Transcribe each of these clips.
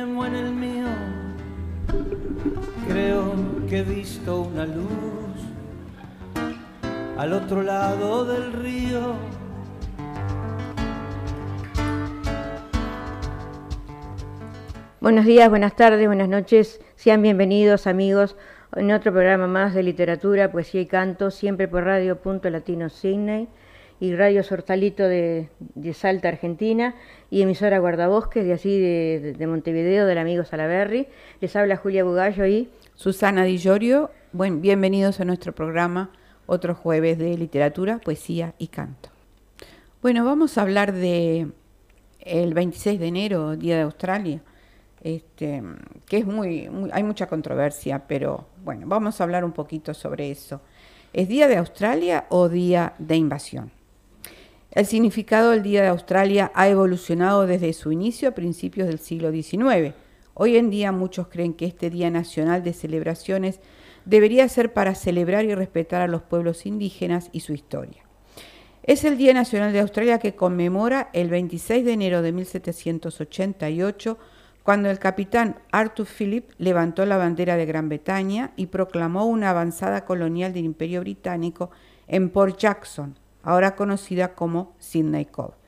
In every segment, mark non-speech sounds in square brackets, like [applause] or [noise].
en el mío creo que he visto una luz al otro lado del río. Buenos días, buenas tardes, buenas noches. Sean bienvenidos amigos en otro programa más de literatura, poesía y canto, siempre por Radio Punto Latino Sydney y Radio Sortalito de, Salta, Argentina, y emisora Guardabosques de así de, Montevideo, del amigo Salaberry. Les habla Julia Bugallo y Susana Di Llorio. Buen, bienvenidos a nuestro programa, otro jueves de literatura, poesía y canto. Bueno, vamos a hablar de el 26 de enero, Día de Australia, este, que es muy, hay mucha controversia, pero bueno, vamos a hablar un poquito sobre eso. ¿Es Día de Australia o Día de Invasión? El significado del Día de Australia ha evolucionado desde su inicio a principios del siglo XIX. Hoy en día muchos creen que este Día Nacional de Celebraciones debería ser para celebrar y respetar a los pueblos indígenas y su historia. Es el Día Nacional de Australia que conmemora el 26 de enero de 1788, cuando el capitán Arthur Phillip levantó la bandera de Gran Bretaña y proclamó una avanzada colonial del Imperio Británico en Port Jackson, ahora conocida como Sydney Cove.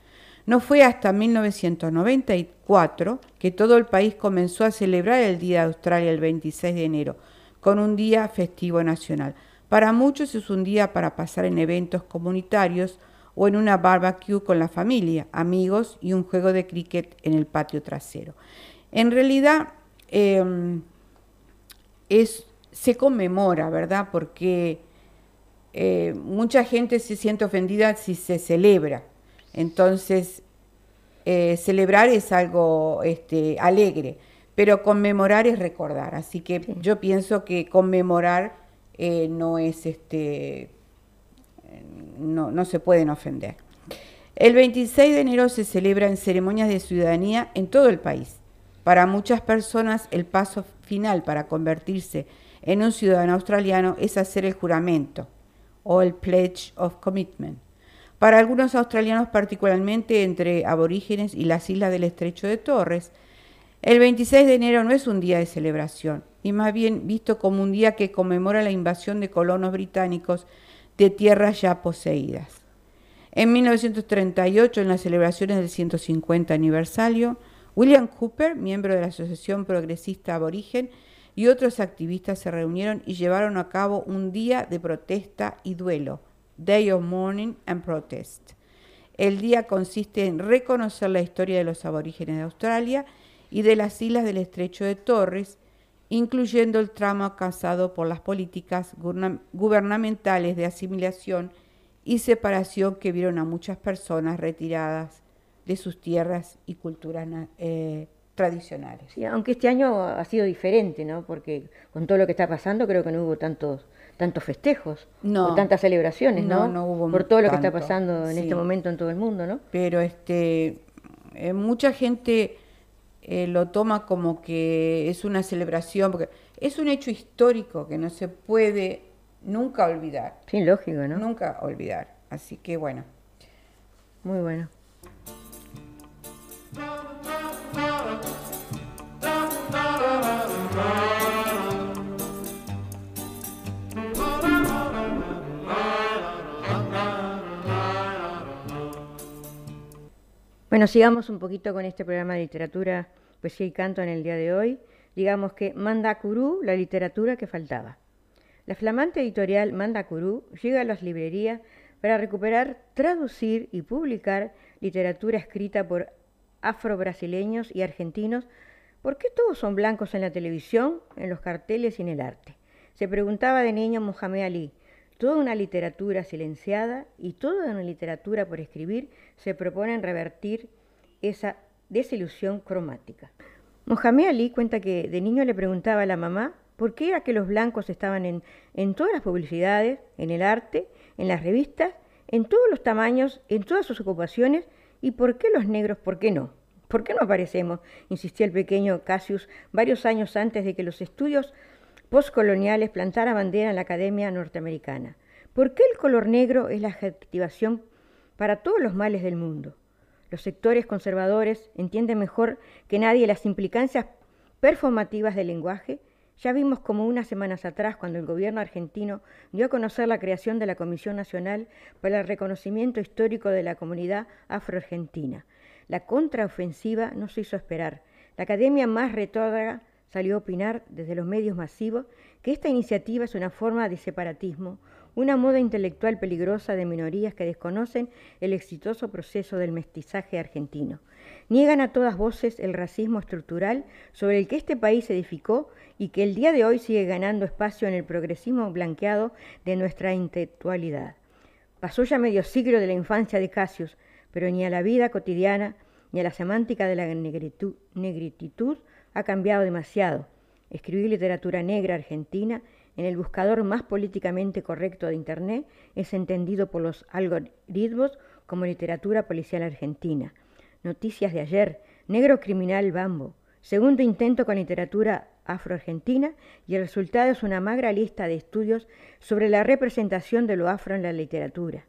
No fue hasta 1994 que todo el país comenzó a celebrar el Día de Australia el 26 de enero, con un día festivo nacional. Para muchos es un día para pasar en eventos comunitarios o en una barbecue con la familia, amigos y un juego de cricket en el patio trasero. En realidad em, es, se conmemora, ¿verdad? Porque eh, mucha gente se siente ofendida si se celebra. Entonces, eh, celebrar es algo este, alegre, pero conmemorar es recordar. Así que yo pienso que conmemorar eh, no es este. No, no se pueden ofender. El 26 de enero se celebran ceremonias de ciudadanía en todo el país. Para muchas personas, el paso final para convertirse en un ciudadano australiano es hacer el juramento o el Pledge of Commitment. Para algunos australianos, particularmente entre aborígenes y las islas del estrecho de Torres, el 26 de enero no es un día de celebración, y más bien visto como un día que conmemora la invasión de colonos británicos de tierras ya poseídas. En 1938, en las celebraciones del 150 aniversario, William Cooper, miembro de la Asociación Progresista Aborigen, y otros activistas se reunieron y llevaron a cabo un día de protesta y duelo, Day of Mourning and Protest. El día consiste en reconocer la historia de los aborígenes de Australia y de las islas del estrecho de Torres, incluyendo el tramo causado por las políticas gubernamentales de asimilación y separación que vieron a muchas personas retiradas de sus tierras y culturas eh, tradicionales. aunque este año ha sido diferente, ¿no? Porque con todo lo que está pasando creo que no hubo tantos tantos festejos o tantas celebraciones, ¿no? No, hubo Por todo lo que está pasando en este momento en todo el mundo, ¿no? Pero este eh, mucha gente eh, lo toma como que es una celebración, porque es un hecho histórico que no se puede nunca olvidar. Sí, lógico, ¿no? Nunca olvidar. Así que bueno. Muy bueno. Bueno, sigamos un poquito con este programa de literatura, poesía y canto en el día de hoy. Digamos que Manda la literatura que faltaba. La flamante editorial Manda llega a las librerías para recuperar, traducir y publicar literatura escrita por afrobrasileños y argentinos. ¿Por qué todos son blancos en la televisión, en los carteles y en el arte? Se preguntaba de niño Mohamed Ali, Toda una literatura silenciada y toda una literatura por escribir se proponen revertir esa desilusión cromática. Mohamed Ali cuenta que de niño le preguntaba a la mamá por qué era que los blancos estaban en, en todas las publicidades, en el arte, en las revistas, en todos los tamaños, en todas sus ocupaciones, y por qué los negros, por qué no. ¿Por qué no aparecemos? insistía el pequeño Cassius varios años antes de que los estudios postcoloniales plantara bandera en la Academia Norteamericana. ¿Por qué el color negro es la adjetivación para todos los males del mundo? Los sectores conservadores entienden mejor que nadie las implicancias performativas del lenguaje, ya vimos como unas semanas atrás, cuando el gobierno argentino dio a conocer la creación de la Comisión Nacional para el Reconocimiento Histórico de la Comunidad Afroargentina. La contraofensiva no se hizo esperar. La academia más retrógrada salió a opinar desde los medios masivos que esta iniciativa es una forma de separatismo, una moda intelectual peligrosa de minorías que desconocen el exitoso proceso del mestizaje argentino. Niegan a todas voces el racismo estructural sobre el que este país se edificó y que el día de hoy sigue ganando espacio en el progresismo blanqueado de nuestra intelectualidad. Pasó ya medio siglo de la infancia de Cassius, pero ni a la vida cotidiana ni a la semántica de la negrititud ha cambiado demasiado. Escribir literatura negra argentina en el buscador más políticamente correcto de Internet es entendido por los algoritmos como literatura policial argentina. Noticias de ayer, Negro Criminal Bambo, segundo intento con literatura afroargentina y el resultado es una magra lista de estudios sobre la representación de lo afro en la literatura.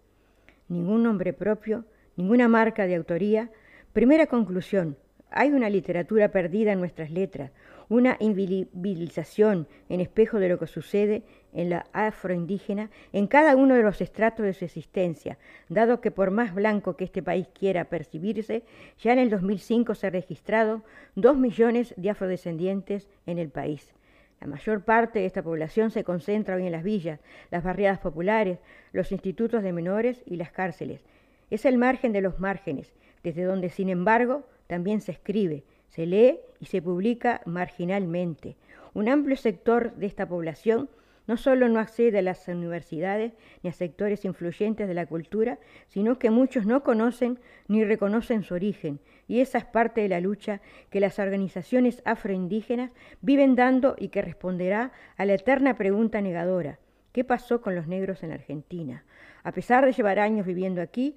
Ningún nombre propio, ninguna marca de autoría. Primera conclusión, hay una literatura perdida en nuestras letras, una invisibilización en espejo de lo que sucede en la afroindígena en cada uno de los estratos de su existencia, dado que por más blanco que este país quiera percibirse, ya en el 2005 se han registrado dos millones de afrodescendientes en el país. La mayor parte de esta población se concentra hoy en las villas, las barriadas populares, los institutos de menores y las cárceles. Es el margen de los márgenes, desde donde, sin embargo, también se escribe, se lee y se publica marginalmente. Un amplio sector de esta población no solo no accede a las universidades ni a sectores influyentes de la cultura, sino que muchos no conocen ni reconocen su origen, y esa es parte de la lucha que las organizaciones afroindígenas viven dando y que responderá a la eterna pregunta negadora, ¿qué pasó con los negros en Argentina? A pesar de llevar años viviendo aquí,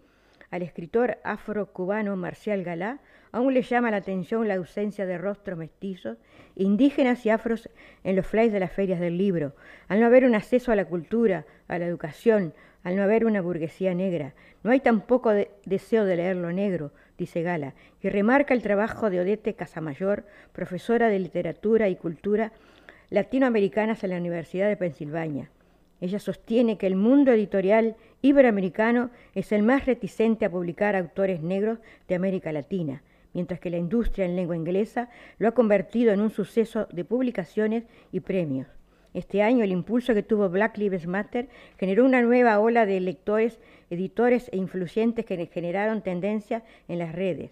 al escritor afro-cubano Marcial Galá aún le llama la atención la ausencia de rostros mestizos, indígenas y afros en los flyers de las ferias del libro, al no haber un acceso a la cultura, a la educación, al no haber una burguesía negra. No hay tampoco deseo de leer lo negro, dice Gala, y remarca el trabajo de Odete Casamayor, profesora de literatura y cultura latinoamericanas en la Universidad de Pensilvania. Ella sostiene que el mundo editorial iberoamericano es el más reticente a publicar autores negros de América Latina, mientras que la industria en lengua inglesa lo ha convertido en un suceso de publicaciones y premios. Este año el impulso que tuvo Black Lives Matter generó una nueva ola de lectores, editores e influyentes que generaron tendencia en las redes,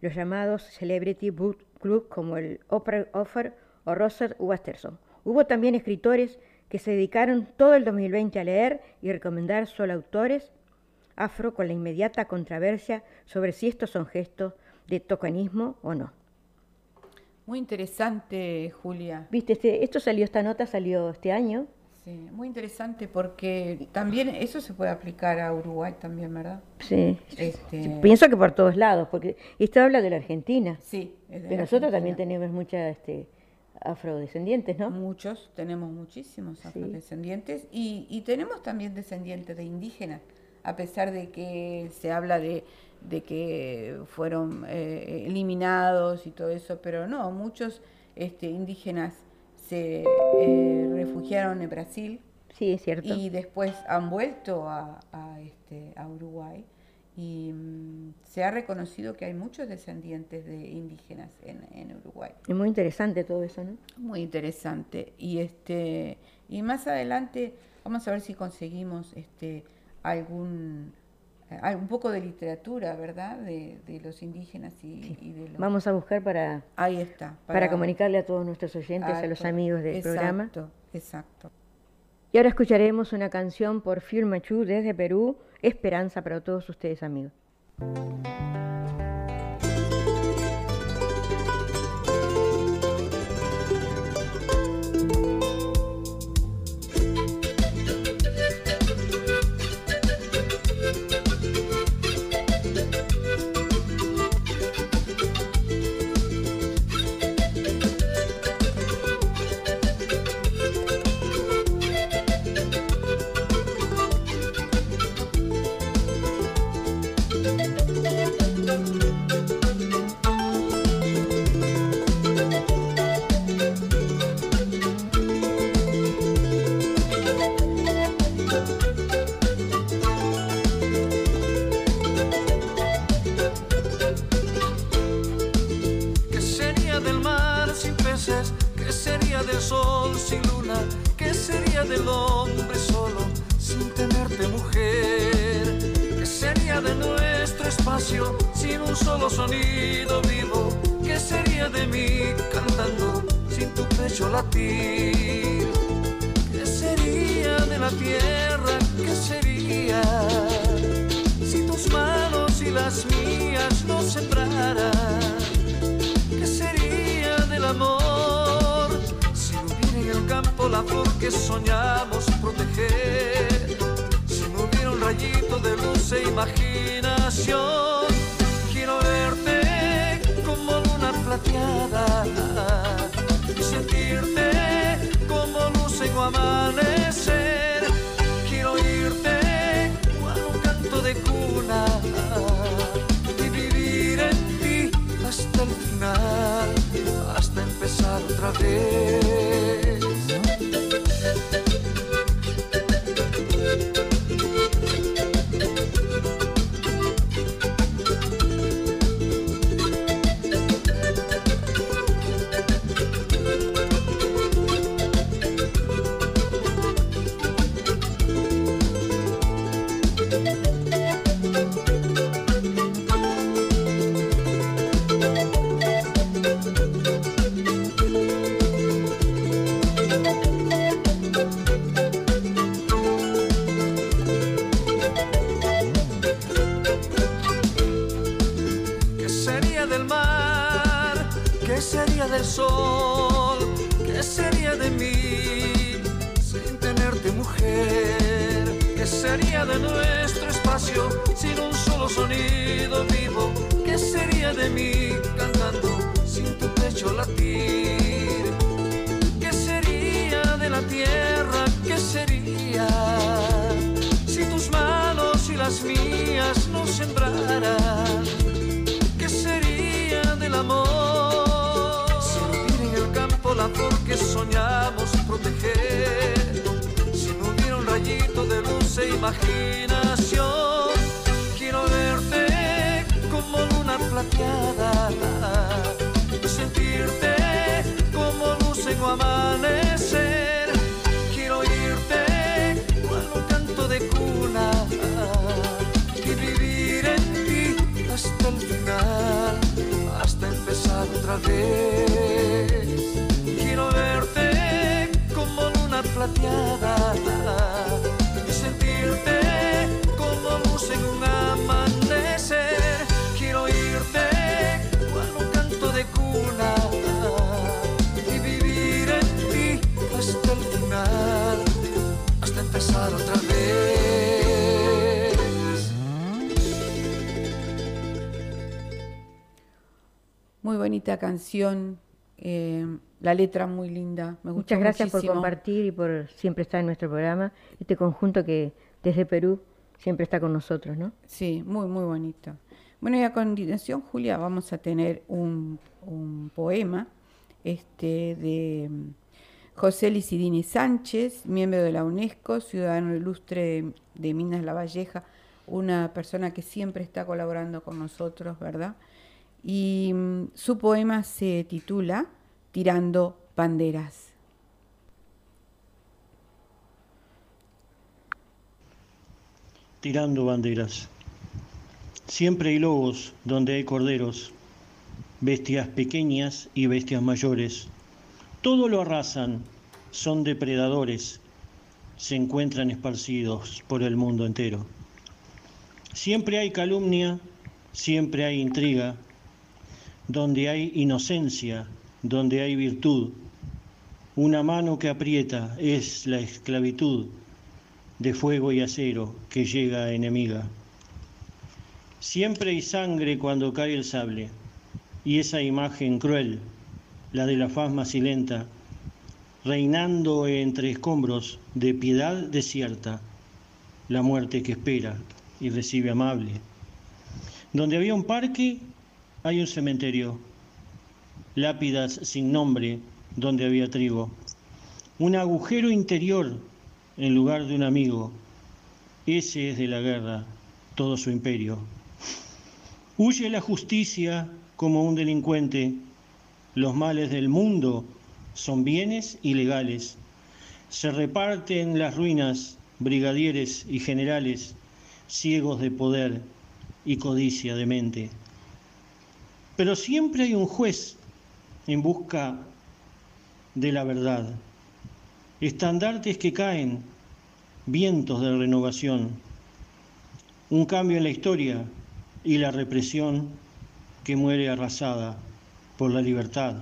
los llamados Celebrity Book Club como el Oprah Offer o Russell Watterson. Hubo también escritores que se dedicaron todo el 2020 a leer y recomendar solo autores afro con la inmediata controversia sobre si estos son gestos de tocanismo o no. Muy interesante, Julia. Viste, este, esto salió, esta nota salió este año. Sí, muy interesante porque también eso se puede aplicar a Uruguay también, ¿verdad? Sí. Este... Pienso que por todos lados, porque esto habla de la Argentina. Sí. Pero nosotros también tenemos mucha este, afrodescendientes, ¿no? Muchos, tenemos muchísimos afrodescendientes y, y, tenemos también descendientes de indígenas, a pesar de que se habla de, de que fueron eh, eliminados y todo eso, pero no, muchos este, indígenas se eh, refugiaron en Brasil. Sí, es cierto. Y después han vuelto a, a, este, a Uruguay y mm, se ha reconocido que hay muchos descendientes de indígenas en, en, Uruguay. Es muy interesante todo eso, ¿no? Muy interesante. Y este y más adelante vamos a ver si conseguimos este algún eh, un poco de literatura, ¿verdad? De, de los indígenas y, de los... Vamos a buscar para... Ahí está. Para, comunicarle a todos nuestros oyentes, a los amigos del programa. Exacto, exacto. Y ahora escucharemos una canción por Phil Machu desde Perú, Esperanza para todos ustedes amigos. Bonita canción, eh, la letra muy linda. Me Muchas gracias por compartir y por siempre estar en nuestro programa. Este conjunto que desde Perú siempre está con nosotros, ¿no? Sí, muy, muy bonito. Bueno, y a continuación, Julia, vamos a tener un, un poema este, de mm, José Licidini Sánchez, miembro de la UNESCO, ciudadano ilustre de, de Minas La Valleja, una persona que siempre está colaborando con nosotros, ¿verdad? Y mm, su poema se titula Tirando Banderas. tirando banderas. Siempre hay lobos donde hay corderos, bestias pequeñas y bestias mayores. Todo lo arrasan, son depredadores, se encuentran esparcidos por el mundo entero. Siempre hay calumnia, siempre hay intriga, donde hay inocencia, donde hay virtud. Una mano que aprieta es la esclavitud de fuego y acero que llega enemiga. Siempre hay sangre cuando cae el sable, y esa imagen cruel, la de la faz macilenta, reinando entre escombros de piedad desierta, la muerte que espera y recibe amable. Donde había un parque, hay un cementerio, lápidas sin nombre donde había trigo, un agujero interior en lugar de un amigo. Ese es de la guerra todo su imperio. Huye la justicia como un delincuente, los males del mundo son bienes ilegales. Se reparten las ruinas brigadieres y generales ciegos de poder y codicia de mente. Pero siempre hay un juez en busca de la verdad. Estandartes que caen, vientos de renovación, un cambio en la historia y la represión que muere arrasada por la libertad.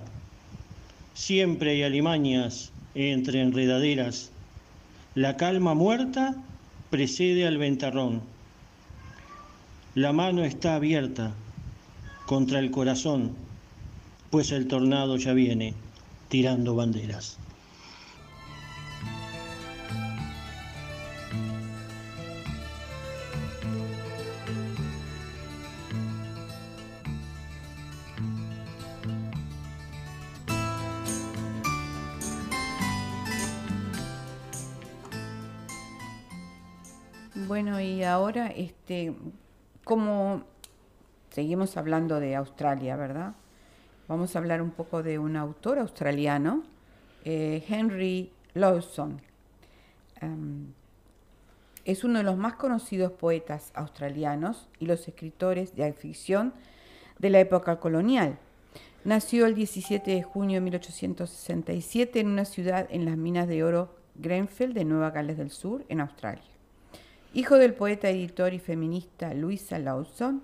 Siempre hay alimañas entre enredaderas. La calma muerta precede al ventarrón. La mano está abierta contra el corazón, pues el tornado ya viene tirando banderas. Bueno, y ahora, este, como seguimos hablando de Australia, ¿verdad? Vamos a hablar un poco de un autor australiano, eh, Henry Lawson. Um, es uno de los más conocidos poetas australianos y los escritores de ficción de la época colonial. Nació el 17 de junio de 1867 en una ciudad en las minas de oro Grenfell de Nueva Gales del Sur, en Australia. Hijo del poeta, editor y feminista Louisa Lawson,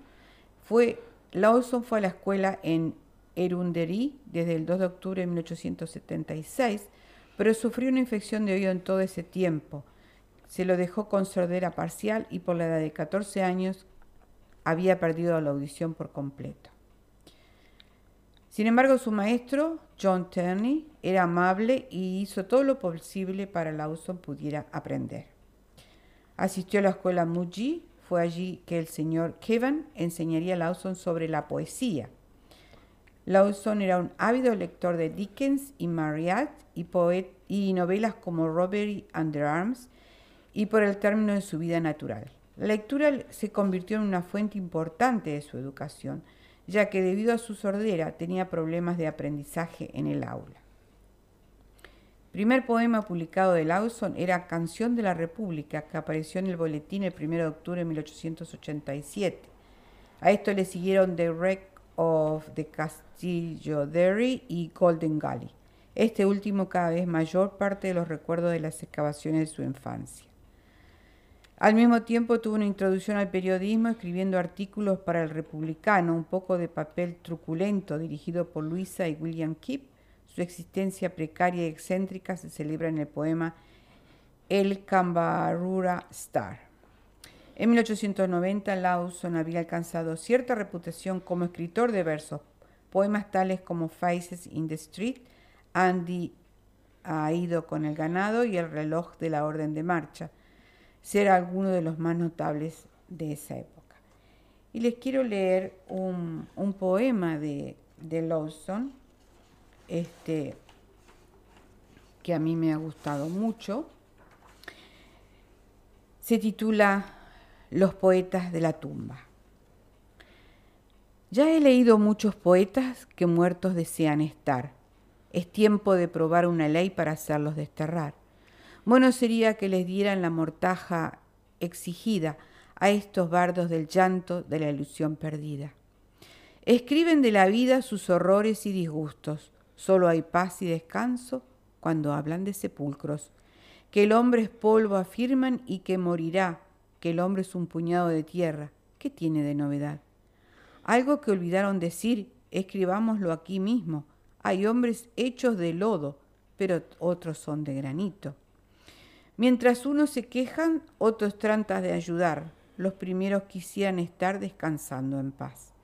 fue, Lawson fue a la escuela en Erunderí desde el 2 de octubre de 1876, pero sufrió una infección de oído en todo ese tiempo. Se lo dejó con sordera parcial y por la edad de 14 años había perdido la audición por completo. Sin embargo, su maestro, John Turney, era amable y hizo todo lo posible para que Lawson pudiera aprender. Asistió a la escuela Muji, fue allí que el señor Kevin enseñaría a Lawson sobre la poesía. Lawson era un ávido lector de Dickens y Marryat y, y novelas como Robbery Under Arms y por el término de su vida natural. La lectura se convirtió en una fuente importante de su educación, ya que debido a su sordera tenía problemas de aprendizaje en el aula primer poema publicado de Lawson era Canción de la República, que apareció en el boletín el 1 de octubre de 1887. A esto le siguieron The Wreck of the Castillo Derry y Golden Gully. Este último cada vez mayor parte de los recuerdos de las excavaciones de su infancia. Al mismo tiempo tuvo una introducción al periodismo escribiendo artículos para El Republicano, un poco de papel truculento dirigido por Luisa y William Kipp, su existencia precaria y excéntrica se celebra en el poema El Cambarura Star. En 1890 Lawson había alcanzado cierta reputación como escritor de versos, poemas tales como Faces in the Street, Andy ha ido con el ganado y el reloj de la orden de marcha, ser alguno de los más notables de esa época. Y les quiero leer un, poema de, de Lawson este, que a mí me ha gustado mucho. Se titula Los poetas de la tumba. Ya he leído muchos poetas que muertos desean estar. Es tiempo de probar una ley para hacerlos desterrar. Bueno sería que les dieran la mortaja exigida a estos bardos del llanto de la ilusión perdida. Escriben de la vida sus horrores y disgustos, Solo hay paz y descanso cuando hablan de sepulcros. Que el hombre es polvo afirman y que morirá, que el hombre es un puñado de tierra. ¿Qué tiene de novedad? Algo que olvidaron decir, escribámoslo aquí mismo. Hay hombres hechos de lodo, pero otros son de granito. Mientras unos se quejan, otros tratan de ayudar. Los primeros quisieran estar descansando en paz.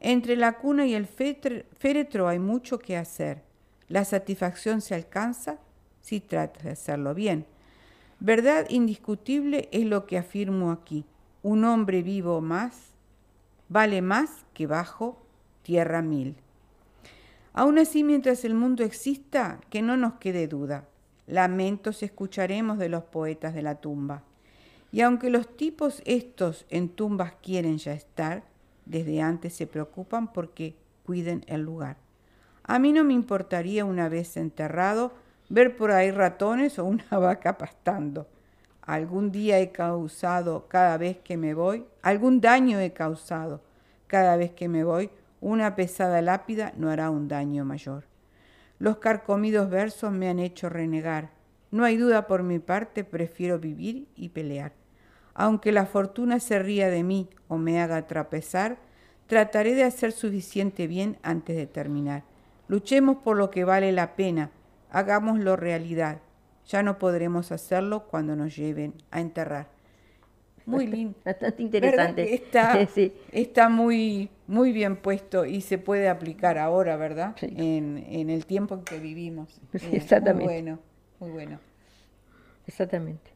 Entre la cuna y el féretro hay mucho que hacer. La satisfacción se alcanza si tratas de hacerlo bien. Verdad indiscutible es lo que afirmo aquí. Un hombre vivo más vale más que bajo tierra mil. Aún así, mientras el mundo exista, que no nos quede duda. Lamentos escucharemos de los poetas de la tumba. Y aunque los tipos estos en tumbas quieren ya estar, desde antes se preocupan porque cuiden el lugar. A mí no me importaría una vez enterrado ver por ahí ratones o una [laughs] vaca pastando. Algún día he causado cada vez que me voy, algún daño he causado cada vez que me voy, una pesada lápida no hará un daño mayor. Los carcomidos versos me han hecho renegar. No hay duda por mi parte, prefiero vivir y pelear. Aunque la fortuna se ría de mí o me haga trapezar, trataré de hacer suficiente bien antes de terminar. Luchemos por lo que vale la pena, hagámoslo realidad. Ya no podremos hacerlo cuando nos lleven a enterrar. Muy lindo. Bastante interesante. Está, [laughs] está muy, muy bien puesto y se puede aplicar ahora, ¿verdad? En, en, el tiempo en que vivimos. exactamente. Muy bueno, muy bueno. Exactamente.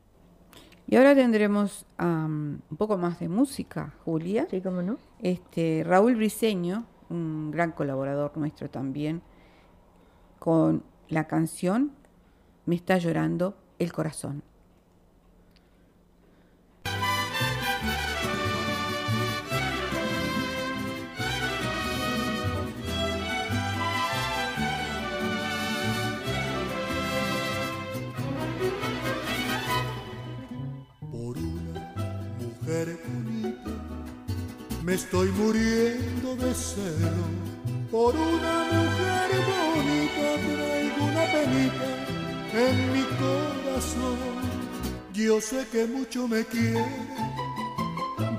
Y ahora tendremos un poco más de música, Julia. Sí, cómo no. Este, Raúl Briseño un gran colaborador nuestro también, con la canción Me está llorando el corazón. Estoy muriendo de celo por una mujer bonita, traigo una penita en mi corazón. Yo sé que mucho me quiere,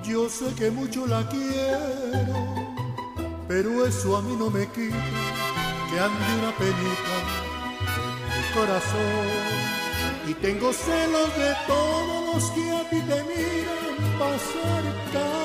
yo sé que mucho la quiero, pero eso a mí no me quita que ande una penita en mi corazón. Y tengo celos de todos los que a ti te miran pasar y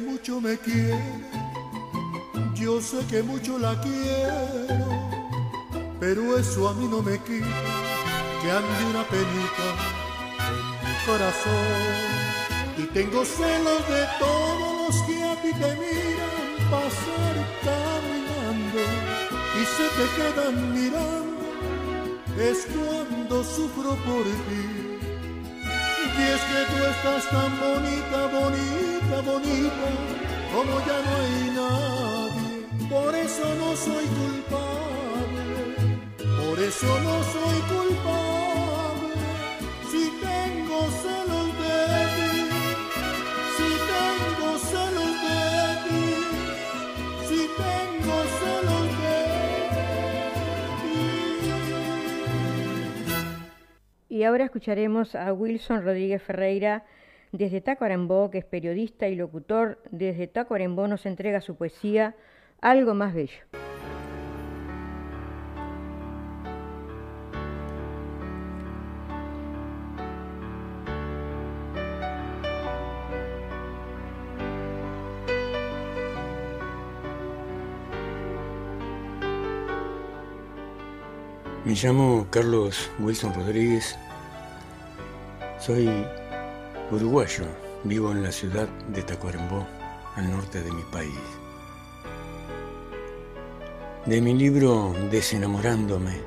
mucho me quiere, yo sé que mucho la quiero, pero eso a mí no me quita que ande una penita en mi corazón. Y tengo celos de todos los que a ti te miran pasar y se te quedan mirando, es cuando sufro por ti. Y es que tú estás tan bonita, bonita, bonita, como ya no hay nadie. Por eso no soy culpable, por eso no soy culpable. Si tengo celos de ti, si tengo celos de ti, si tengo celos Y ahora escucharemos a Wilson Rodríguez Ferreira desde Tacuarembó, que es periodista y locutor. Desde Tacuarembó nos entrega su poesía Algo más bello. Me llamo Carlos Wilson Rodríguez soy uruguayo, vivo en la ciudad de Tacuarembó, al norte de mi país. De mi libro Desenamorándome,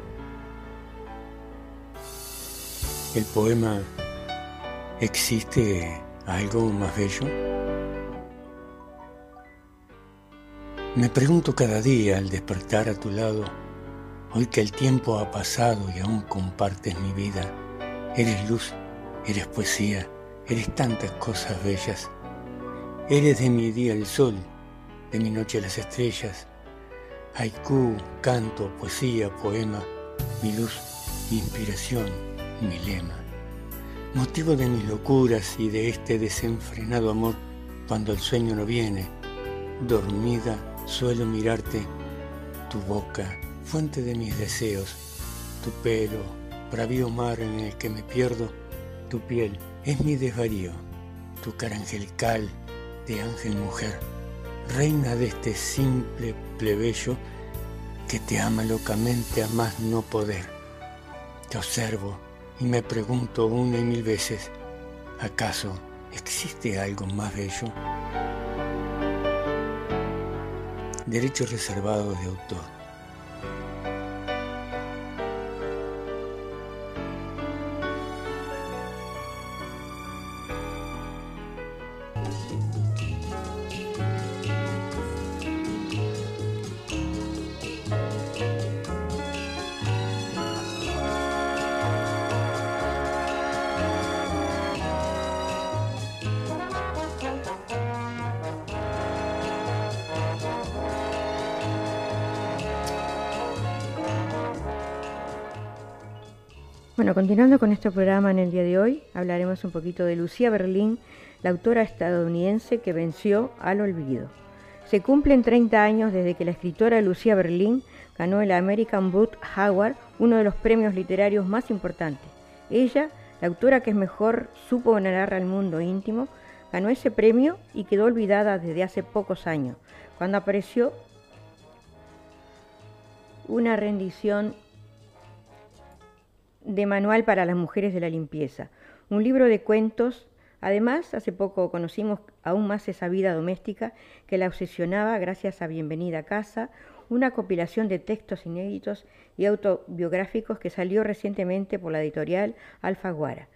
el poema ¿Existe algo más bello? Me pregunto cada día al despertar a tu lado, hoy que el tiempo ha pasado y aún compartes mi vida, eres luz Eres poesía, eres tantas cosas bellas. Eres de mi día el sol, de mi noche las estrellas. Haiku, canto, poesía, poema, mi luz, mi inspiración, mi lema, motivo de mis locuras y de este desenfrenado amor cuando el sueño no viene. Dormida suelo mirarte, tu boca, fuente de mis deseos, tu pelo, bravío mar en el que me pierdo, tu piel es mi desvarío, tu cara angelical de ángel mujer, reina de este simple plebeyo que te ama locamente a más no poder. Te observo y me pregunto una y mil veces, ¿acaso existe algo más bello? Derechos reservados de autor. Continuando con este programa en el día de hoy, hablaremos un poquito de Lucía Berlín, la autora estadounidense que venció al olvido. Se cumplen 30 años desde que la escritora Lucía Berlín ganó el American Book Award, uno de los premios literarios más importantes. Ella, la autora que es mejor supo narrar al mundo íntimo, ganó ese premio y quedó olvidada desde hace pocos años, cuando apareció una rendición de Manual para las Mujeres de la Limpieza, un libro de cuentos. Además, hace poco conocimos aún más esa vida doméstica que la obsesionaba gracias a Bienvenida a Casa, una compilación de textos inéditos y autobiográficos que salió recientemente por la editorial Alfaguara.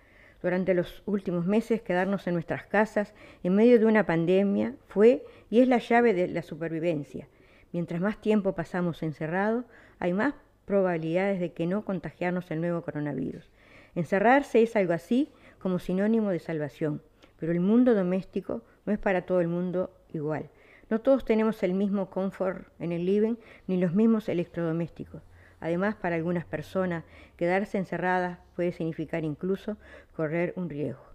Durante los últimos meses, quedarnos en nuestras casas en medio de una pandemia fue y es la llave de la supervivencia. Mientras más tiempo pasamos encerrados, hay más probabilidades de que no contagiarnos el nuevo coronavirus. Encerrarse es algo así como sinónimo de salvación, pero el mundo doméstico no es para todo el mundo igual. No todos tenemos el mismo confort en el living ni los mismos electrodomésticos. Además, para algunas personas, quedarse encerradas puede significar incluso correr un riesgo.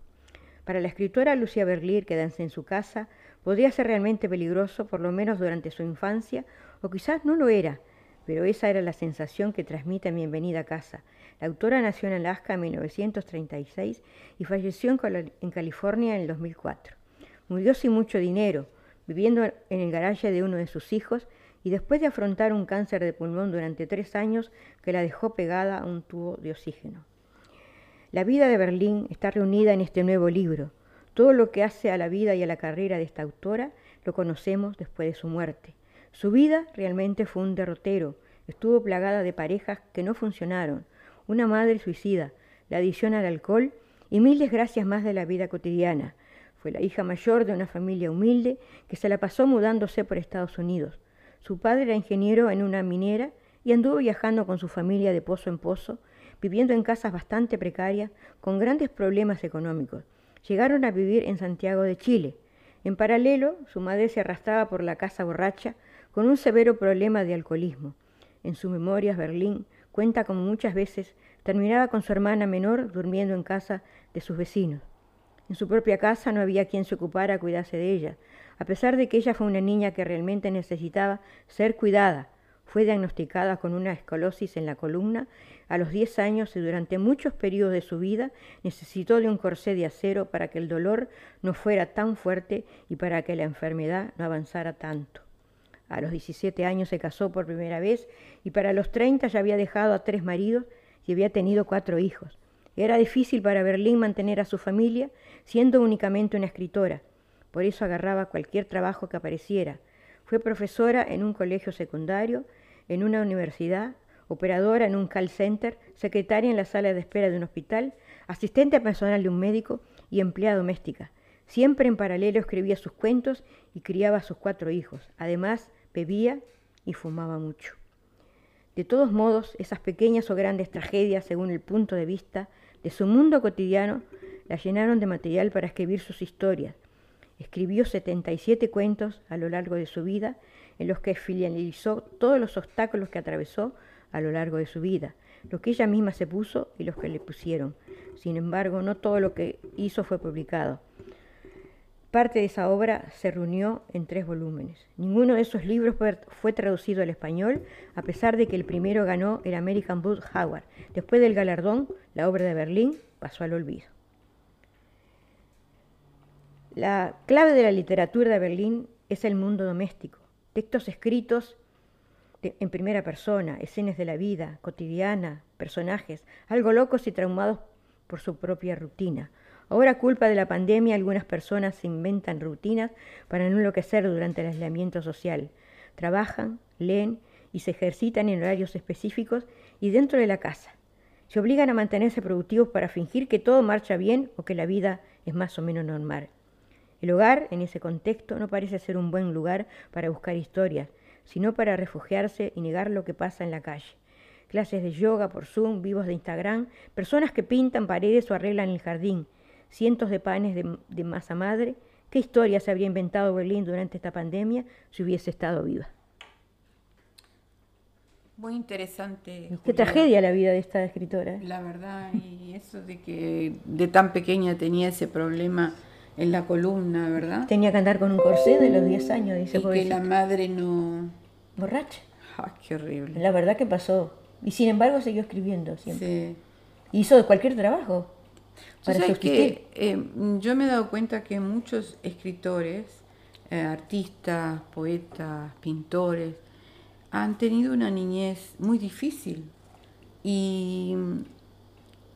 Para la escritora Lucia Berlir, quedarse en su casa podría ser realmente peligroso, por lo menos durante su infancia, o quizás no lo era, pero esa era la sensación que transmite Bienvenida a casa. La autora nació en Alaska en 1936 y falleció en California en el 2004. Murió sin mucho dinero, viviendo en el garaje de uno de sus hijos y después de afrontar un cáncer de pulmón durante tres años que la dejó pegada a un tubo de oxígeno. La vida de Berlín está reunida en este nuevo libro. Todo lo que hace a la vida y a la carrera de esta autora lo conocemos después de su muerte. Su vida realmente fue un derrotero, estuvo plagada de parejas que no funcionaron, una madre suicida, la adicción al alcohol y mil desgracias más de la vida cotidiana. Fue la hija mayor de una familia humilde que se la pasó mudándose por Estados Unidos. Su padre era ingeniero en una minera y anduvo viajando con su familia de pozo en pozo, viviendo en casas bastante precarias, con grandes problemas económicos. Llegaron a vivir en Santiago de Chile. En paralelo, su madre se arrastraba por la casa borracha, con un severo problema de alcoholismo. En sus memorias, Berlín cuenta como muchas veces terminaba con su hermana menor durmiendo en casa de sus vecinos. En su propia casa no había quien se ocupara a cuidarse de ella, a pesar de que ella fue una niña que realmente necesitaba ser cuidada. Fue diagnosticada con una escolosis en la columna a los 10 años y durante muchos periodos de su vida necesitó de un corsé de acero para que el dolor no fuera tan fuerte y para que la enfermedad no avanzara tanto. A los 17 años se casó por primera vez y para los 30 ya había dejado a tres maridos y había tenido cuatro hijos. Era difícil para Berlín mantener a su familia siendo únicamente una escritora. Por eso agarraba cualquier trabajo que apareciera. Fue profesora en un colegio secundario, en una universidad, operadora en un call center, secretaria en la sala de espera de un hospital, asistente personal de un médico y empleada doméstica. Siempre en paralelo escribía sus cuentos y criaba a sus cuatro hijos. Además, bebía y fumaba mucho. De todos modos, esas pequeñas o grandes tragedias, según el punto de vista de su mundo cotidiano, la llenaron de material para escribir sus historias. Escribió 77 cuentos a lo largo de su vida, en los que finalizó todos los obstáculos que atravesó a lo largo de su vida. lo que ella misma se puso y los que le pusieron. Sin embargo, no todo lo que hizo fue publicado. Parte de esa obra se reunió en tres volúmenes. Ninguno de esos libros fue traducido al español, a pesar de que el primero ganó el American Book Award. Después del galardón, la obra de Berlín pasó al olvido. La clave de la literatura de Berlín es el mundo doméstico, textos escritos en primera persona, escenas de la vida cotidiana, personajes, algo locos y traumados por su propia rutina, Ahora, culpa de la pandemia, algunas personas se inventan rutinas para no enloquecer durante el aislamiento social. Trabajan, leen y se ejercitan en horarios específicos y dentro de la casa. Se obligan a mantenerse productivos para fingir que todo marcha bien o que la vida es más o menos normal. El hogar, en ese contexto, no parece ser un buen lugar para buscar historias, sino para refugiarse y negar lo que pasa en la calle. Clases de yoga por Zoom, vivos de Instagram, personas que pintan paredes o arreglan el jardín, cientos de panes de, masa madre. ¿Qué historia se habría inventado Berlín durante esta pandemia si hubiese estado viva? Muy interesante. Qué tragedia la vida de esta escritora. ¿eh? La verdad, y eso de que de tan pequeña tenía ese problema en la columna, ¿verdad? Tenía que andar con un corsé de los 10 años, dice. Y que la madre no... Borracha. Ay, qué horrible. La verdad que pasó. Y sin embargo siguió escribiendo siempre. Sí. Hizo cualquier trabajo que eh, yo me he dado cuenta que muchos escritores, eh, artistas, poetas, pintores, han tenido una niñez muy difícil y,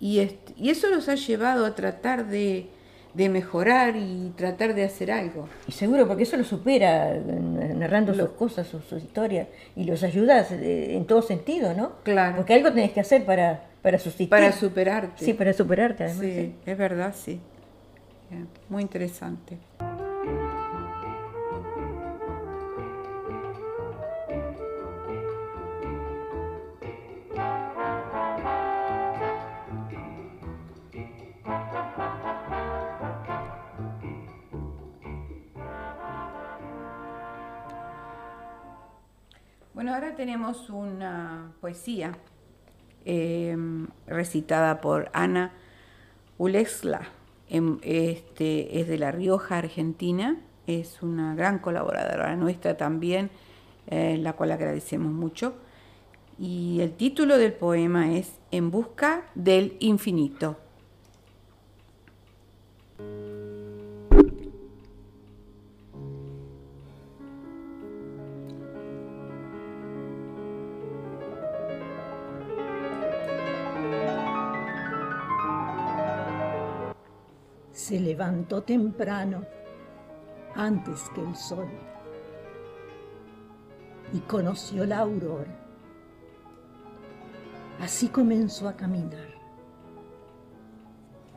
y, eso los ha llevado a tratar de, mejorar y tratar de hacer algo. Y seguro, porque eso lo supera, narrando sus cosas, sus, sus, historias, y los ayudas eh, en todo sentido, ¿no? Claro. Porque algo tenés que hacer para, para Para superarte. Sí, para superarte además. Sí, es verdad, sí. Muy interesante. Bueno, ahora tenemos una poesía Em, recitada por Ana Ulexla. Em, este, es de La Rioja, Argentina. Es una gran colaboradora nuestra también, eh, la cual agradecemos mucho. Y el título del poema es En busca del infinito. Levantó temprano antes que el sol y conoció la aurora. Así comenzó a caminar.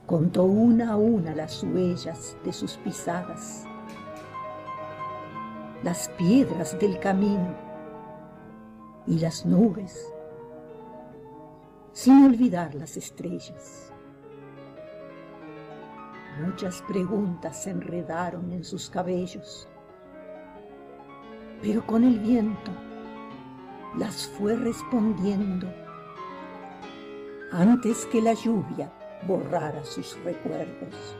Contó una a una las huellas de sus pisadas, las piedras del camino y las nubes, sin olvidar las estrellas. Muchas preguntas se enredaron en sus cabellos, pero con el viento las fue respondiendo antes que la lluvia borrara sus recuerdos.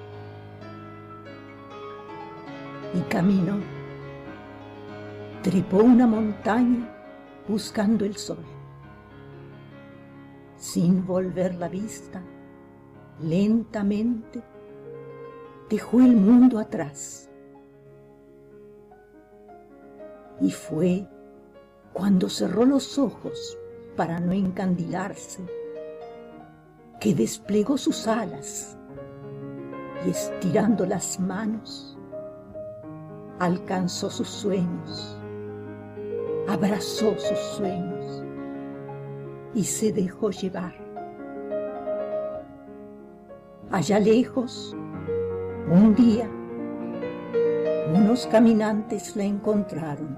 Y caminó, trepó una montaña buscando el sol. Sin volver la vista, lentamente dejó el mundo atrás. Y fue cuando cerró los ojos para no encandilarse, que desplegó sus alas y estirando las manos, alcanzó sus sueños, abrazó sus sueños y se dejó llevar. Allá lejos, un día, unos caminantes la encontraron,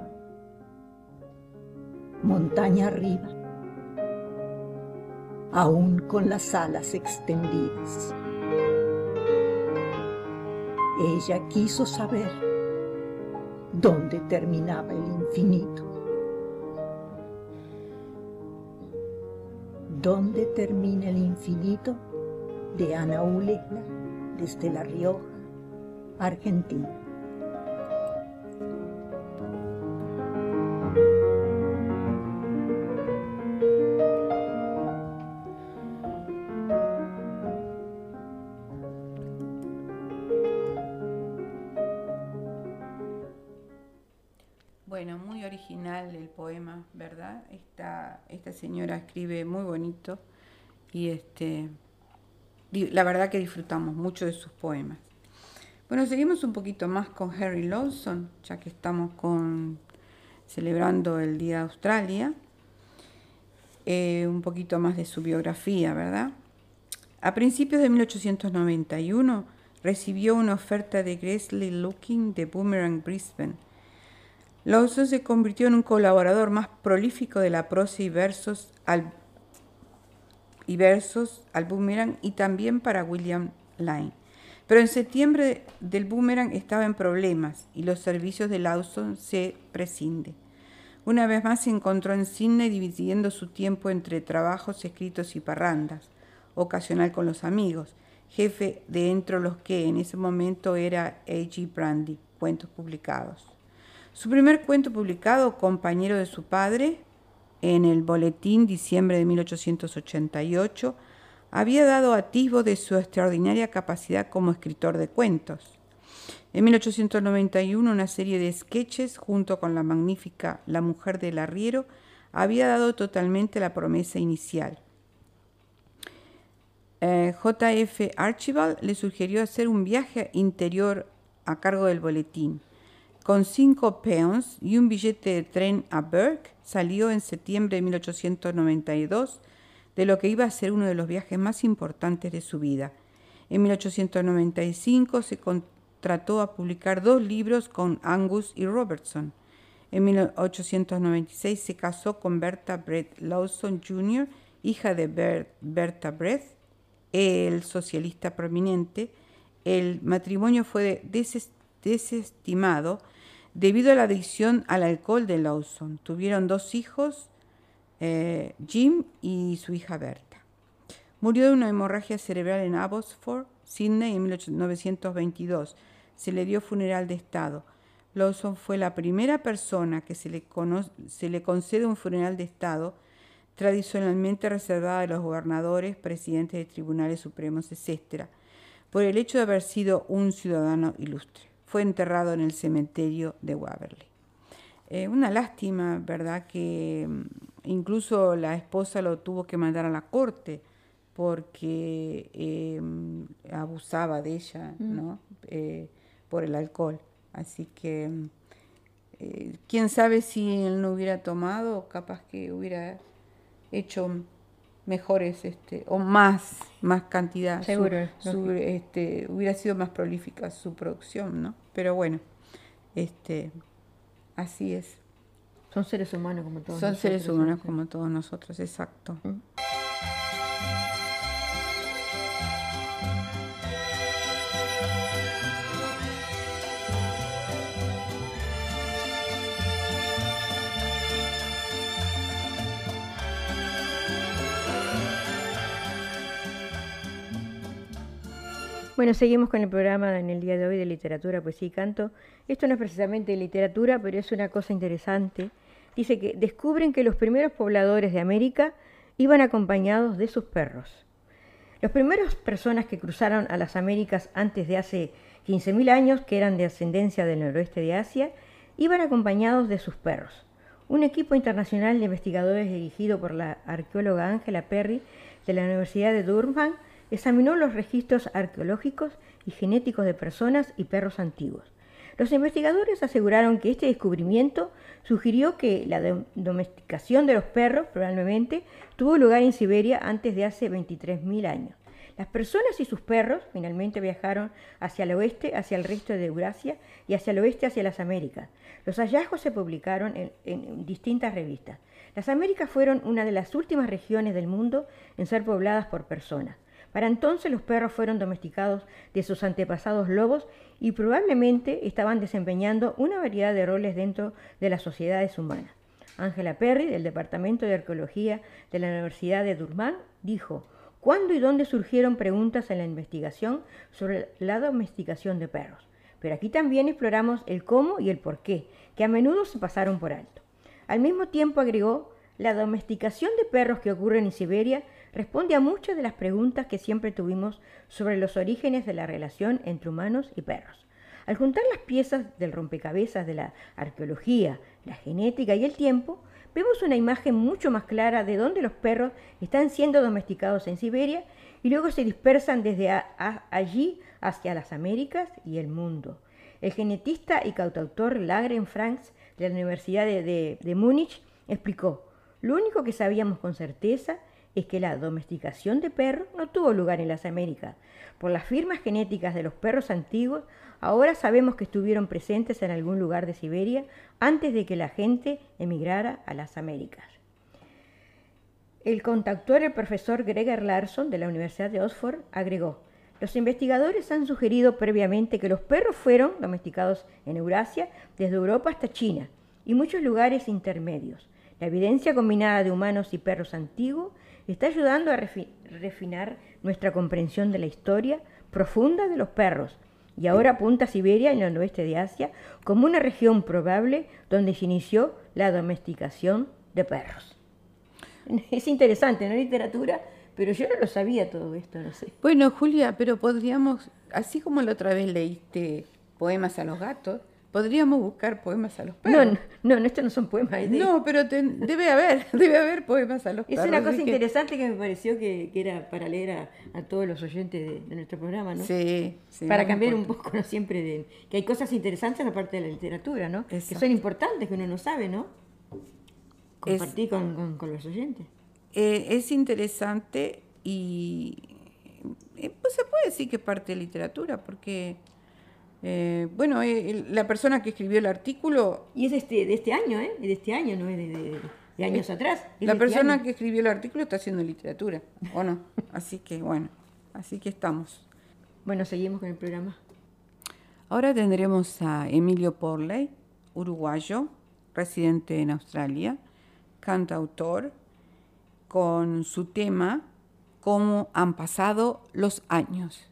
montaña arriba, aún con las alas extendidas. Ella quiso saber dónde terminaba el infinito. ¿Dónde termina el infinito? de Ana Ulegla, desde La Rioja, Argentina. Bueno, muy original el poema, ¿verdad? Esta, esta señora escribe muy bonito y este, la verdad que disfrutamos mucho de sus poemas. Bueno, seguimos un poquito más con Harry Lawson, ya que estamos con, celebrando el Día de Australia. Eh, un poquito más de su biografía, ¿verdad? A principios de 1891 recibió una oferta de Gresley Looking de Boomerang Brisbane Lawson se convirtió en un colaborador más prolífico de la prosa y versos al, y versos al Boomerang y también para William Lyne. Pero en septiembre del Boomerang estaba en problemas y los servicios de Lawson se prescinden. Una vez más se encontró en Sydney dividiendo su tiempo entre trabajos escritos y parrandas, ocasional con los amigos, jefe de entre los que en ese momento era A.G. Brandy, cuentos publicados. Su primer cuento publicado, Compañero de su padre, en el Boletín diciembre de 1888, había dado atisbo de su extraordinaria capacidad como escritor de cuentos. En 1891, una serie de sketches junto con la magnífica La mujer del arriero había dado totalmente la promesa inicial. Eh, J.F. Archibald le sugirió hacer un viaje interior a cargo del boletín. Con cinco peons y un billete de tren a Burke, salió en septiembre de 1892 de lo que iba a ser uno de los viajes más importantes de su vida. En 1895 se contrató a publicar dos libros con Angus y Robertson. En 1896 se casó con Bertha Brett Lawson Jr., hija de Bertha Brett, el socialista prominente. El matrimonio fue desestimado debido a la adicción al alcohol de Lawson. Tuvieron dos hijos, eh, Jim y su hija Berta. Murió de una hemorragia cerebral en Abbotsford, Sydney, en 1922. Se le dio funeral de Estado. Lawson fue la primera persona que se le, concede un funeral de Estado tradicionalmente reservada a los gobernadores, presidentes de tribunales supremos, etc., por el hecho de haber sido un ciudadano ilustre fue enterrado en el cementerio de Waverley. Eh, una lástima, ¿verdad? Que mm, incluso la esposa lo tuvo que mandar a la corte porque eh, abusaba de ella, mm. ¿no? Eh, por el alcohol. Así que, mm, quién sabe si él no hubiera tomado, capaz que hubiera hecho mejores este, o más, más cantidad. Seguro. este, hubiera sido más prolífica su producción, ¿no? Pero bueno, este, así es. Son seres humanos como todos Son seres humanos como todos nosotros, exacto. ¿Mm? Bueno, seguimos con el programa en el día de hoy de literatura, poesía y canto. Esto no es precisamente literatura, pero es una cosa interesante. Dice que descubren que los primeros pobladores de América iban acompañados de sus perros. Las primeras personas que cruzaron a las Américas antes de hace 15.000 años, que eran de ascendencia del noroeste de Asia, iban acompañados de sus perros. Un equipo internacional de investigadores dirigido por la arqueóloga Angela Perry de la Universidad de Durham examinó los registros arqueológicos y genéticos de personas y perros antiguos. Los investigadores aseguraron que este descubrimiento sugirió que la domesticación de los perros probablemente tuvo lugar en Siberia antes de hace 23.000 años. Las personas y sus perros finalmente viajaron hacia el oeste, hacia el resto de Eurasia y hacia el oeste, hacia las Américas. Los hallazgos se publicaron en distintas revistas. Las Américas fueron una de las últimas regiones del mundo en ser pobladas por personas. Para entonces los perros fueron domesticados de sus antepasados lobos y probablemente estaban desempeñando una variedad de roles dentro de las sociedades humanas. Ángela Perry, del Departamento de Arqueología de la Universidad de Durham, dijo, ¿cuándo y dónde surgieron preguntas en la investigación sobre la domesticación de perros? Pero aquí también exploramos el cómo y el por qué, que a menudo se pasaron por alto. Al mismo tiempo agregó, la domesticación de perros que ocurre en Siberia responde a muchas de las preguntas que siempre tuvimos sobre los orígenes de la relación entre humanos y perros. Al juntar las piezas del rompecabezas de la arqueología, la genética y el tiempo, vemos una imagen mucho más clara de dónde los perros están siendo domesticados en Siberia y luego se dispersan desde allí hacia las Américas y el mundo. El genetista y cantautor Lagren Franks de la Universidad de, de Múnich explicó, lo único que sabíamos con certeza es que la domesticación de perros no tuvo lugar en las Américas. Por las firmas genéticas de los perros antiguos, ahora sabemos que estuvieron presentes en algún lugar de Siberia antes de que la gente emigrara a las Américas. El contactor, el profesor Gregor Larsson de la Universidad de Oxford, agregó, los investigadores han sugerido previamente que los perros fueron domesticados en Eurasia, desde Europa hasta China y muchos lugares intermedios. La evidencia combinada de humanos y perros antiguos está ayudando a refinar nuestra comprensión de la historia profunda de los perros y ahora apunta a Siberia en el oeste de Asia como una región probable donde se inició la domesticación de perros. [laughs] Es interesante, ¿no? Literatura, pero yo no lo sabía todo esto, no sé. Bueno, Julia, pero podríamos, así como la otra vez leíste poemas a los gatos, Podríamos buscar poemas a los perros. No, no, estos no son poemas. No, pero debe haber, [laughs] debe haber poemas a los perros. Es una cosa interesante que... me pareció que, era para leer a, todos los oyentes de, nuestro programa, ¿no? Sí, sí. Para cambiar un poco, ¿no? Siempre de... Que hay cosas interesantes en la parte de la literatura, ¿no? Que son importantes, que uno no sabe, ¿no? Compartir con, los oyentes. Eh, es interesante y... Eh, pues se puede decir que parte de literatura, porque eh, bueno, eh, la persona que escribió el artículo... Y es de este, de este año, ¿eh? De este año, no es de, años atrás. la este persona que escribió el artículo está haciendo literatura, ¿o no? así que bueno, así que estamos. Bueno, seguimos con el programa. Ahora tendremos a Emilio Porley, uruguayo, residente en Australia, cantautor, con su tema Cómo han pasado los años.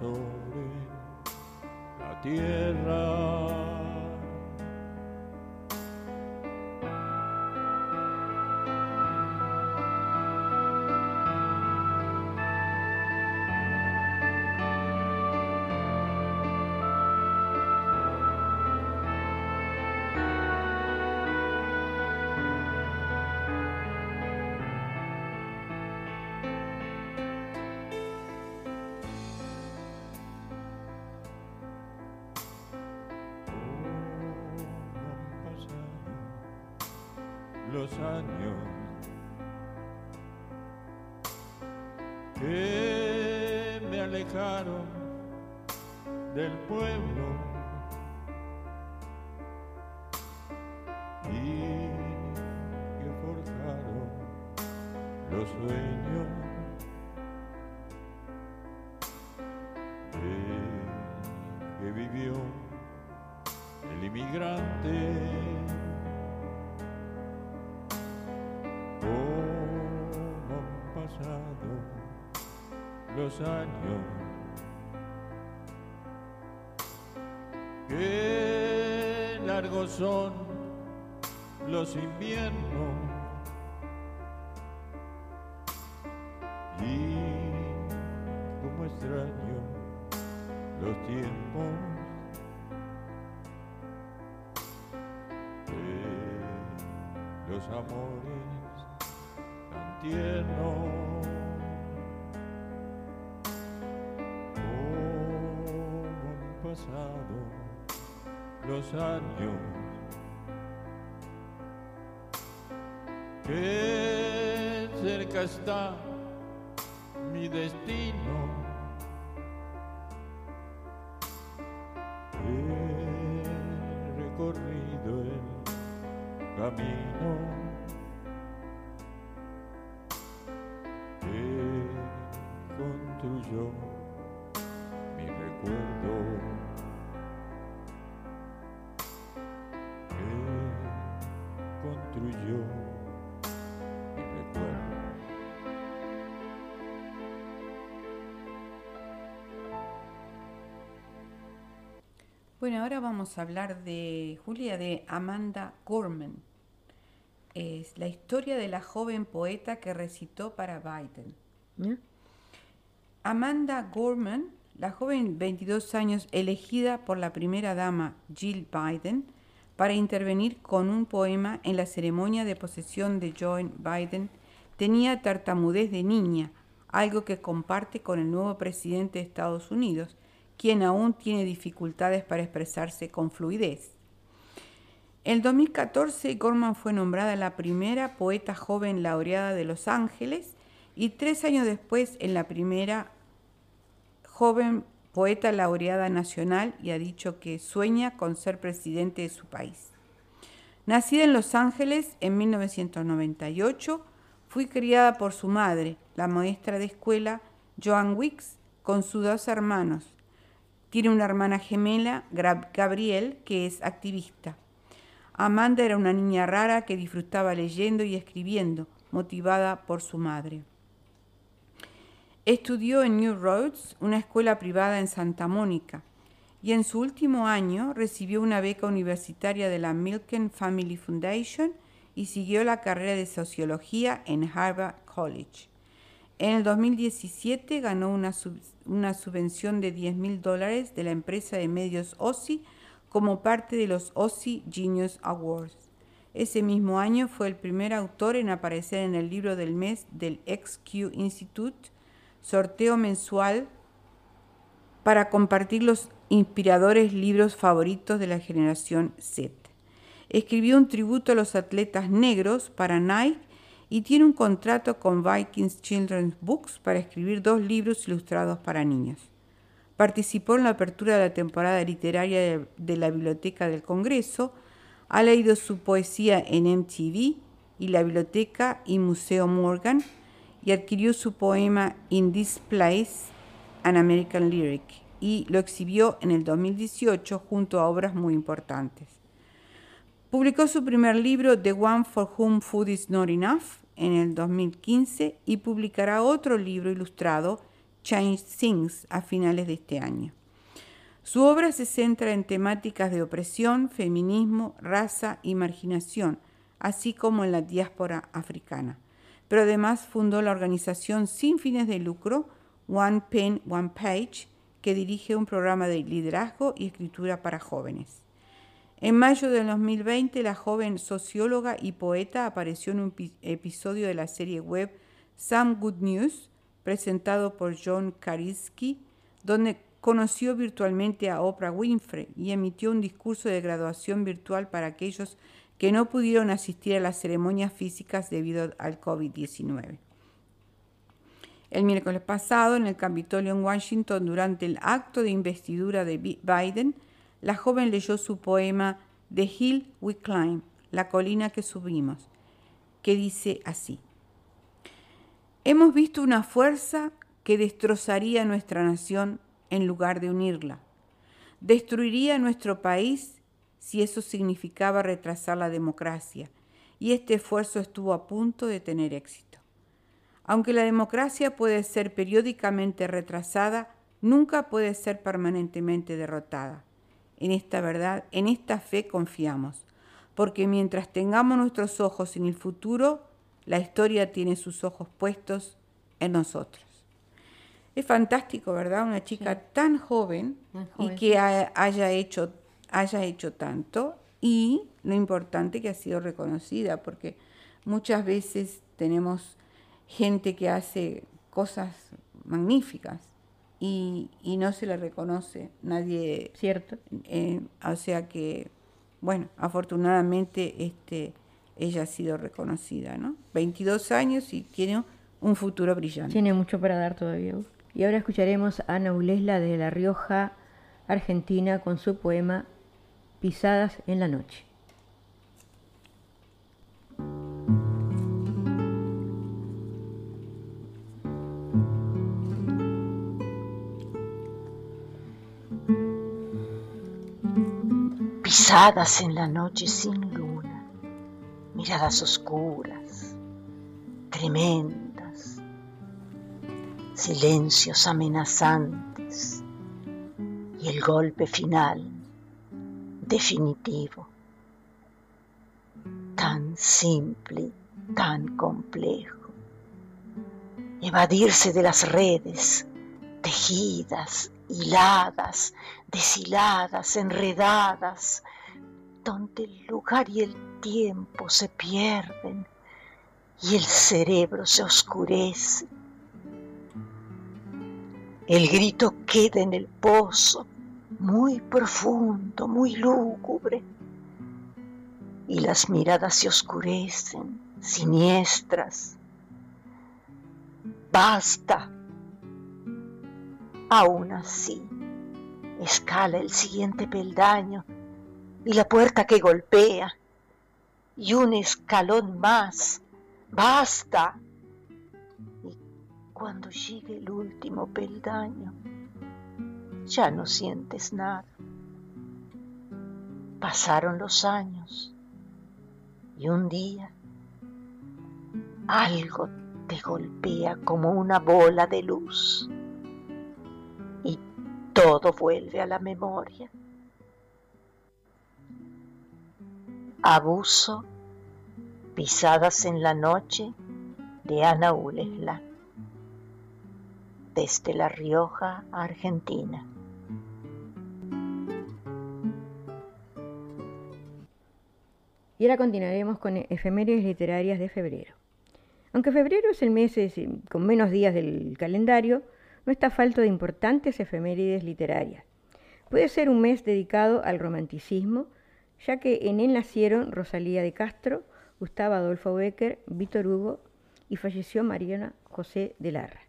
Sobre la tierra. Los años. Que me alejaron del pueblo años. Qué largos son los inviernos años. Qué cerca está mi destino. He recorrido el camino vamos a hablar de Julia de Amanda Gorman. Es la historia de la joven poeta que recitó para Biden. Amanda Gorman, la joven 22 años elegida por la primera dama Jill Biden para intervenir con un poema en la ceremonia de posesión de Joe Biden, tenía tartamudez de niña, algo que comparte con el nuevo presidente de Estados Unidos, quien aún tiene dificultades para expresarse con fluidez. En 2014, Gorman fue nombrada la primera poeta joven laureada de Los Ángeles y tres años después en la primera joven poeta laureada nacional y ha dicho que sueña con ser presidente de su país. Nacida en Los Ángeles en 1998, fue criada por su madre, la maestra de escuela Joan Wicks, con sus dos hermanos. Tiene una hermana gemela, Gabriel, que es activista. Amanda era una niña rara que disfrutaba leyendo y escribiendo, motivada por su madre. Estudió en New Roads, una escuela privada en Santa Mónica, y en su último año recibió una beca universitaria de la Milken Family Foundation y siguió la carrera de sociología en Harvard College. En el 2017 ganó una, sub- una subvención de 10 mil dólares de la empresa de medios OSI como parte de los OSI Genius Awards. Ese mismo año fue el primer autor en aparecer en el libro del mes del XQ Institute, sorteo mensual para compartir los inspiradores libros favoritos de la generación Z. Escribió un tributo a los atletas negros para Nike y tiene un contrato con Vikings Children's Books para escribir dos libros ilustrados para niños. Participó en la apertura de la temporada literaria de, la Biblioteca del Congreso, ha leído su poesía en MTV y la Biblioteca y Museo Morgan y adquirió su poema In This Place, An American Lyric, y lo exhibió en el 2018 junto a obras muy importantes. Publicó su primer libro, The One for Whom Food is Not Enough, en el 2015 y publicará otro libro ilustrado, Change Things, a finales de este año. Su obra se centra en temáticas de opresión, feminismo, raza y marginación, así como en la diáspora africana. Pero además fundó la organización sin fines de lucro One Pen, One Page, que dirige un programa de liderazgo y escritura para jóvenes. En mayo del 2020, la joven socióloga y poeta apareció en un pi- episodio de la serie web Some Good News, presentado por John Kariski, donde conoció virtualmente a Oprah Winfrey y emitió un discurso de graduación virtual para aquellos que no pudieron asistir a las ceremonias físicas debido al COVID-19. El miércoles pasado, en el Capitolio en Washington, durante el acto de investidura de Biden, la joven leyó su poema The Hill We Climb, la colina que subimos, que dice así. Hemos visto una fuerza que destrozaría nuestra nación en lugar de unirla. Destruiría nuestro país si eso significaba retrasar la democracia, y este esfuerzo estuvo a punto de tener éxito. Aunque la democracia puede ser periódicamente retrasada, nunca puede ser permanentemente derrotada. En esta verdad, en esta fe confiamos, porque mientras tengamos nuestros ojos en el futuro, la historia tiene sus ojos puestos en nosotros. Es fantástico, ¿verdad? Una chica tan joven, y que haya, hecho, haya hecho tanto y lo importante que ha sido reconocida, porque muchas veces tenemos gente que hace cosas magníficas y, no se le reconoce nadie. Cierto. Eh, o sea que, bueno, afortunadamente este, ella ha sido reconocida, ¿no? 22 años y tiene un futuro brillante. Tiene mucho para dar todavía. Y ahora escucharemos a Ana Ulesla de La Rioja, Argentina, con su poema Pisadas en la Noche. En la noche sin luna, miradas oscuras, tremendas, silencios amenazantes y el golpe final, definitivo, tan simple, tan complejo, evadirse de las redes tejidas, hiladas, deshiladas, enredadas, donde el lugar y el tiempo se pierden y el cerebro se oscurece. El grito queda en el pozo, muy profundo, muy lúgubre, y las miradas se oscurecen, siniestras. Basta. Aún así, escala el siguiente peldaño y la puerta que golpea y un escalón más. Basta. Y cuando llegue el último peldaño, ya no sientes nada. Pasaron los años y un día algo te golpea como una bola de luz y todo vuelve a la memoria. Abuso, pisadas en la noche de Ana Ulesla, desde La Rioja, Argentina. Y ahora continuaremos con efemérides literarias de febrero. Aunque febrero es el mes con menos días del calendario, no está falto de importantes efemérides literarias. Puede ser un mes dedicado al romanticismo, ya que en él nacieron Rosalía de Castro, Gustavo Adolfo Becker, Víctor Hugo y falleció Mariana José de Larra.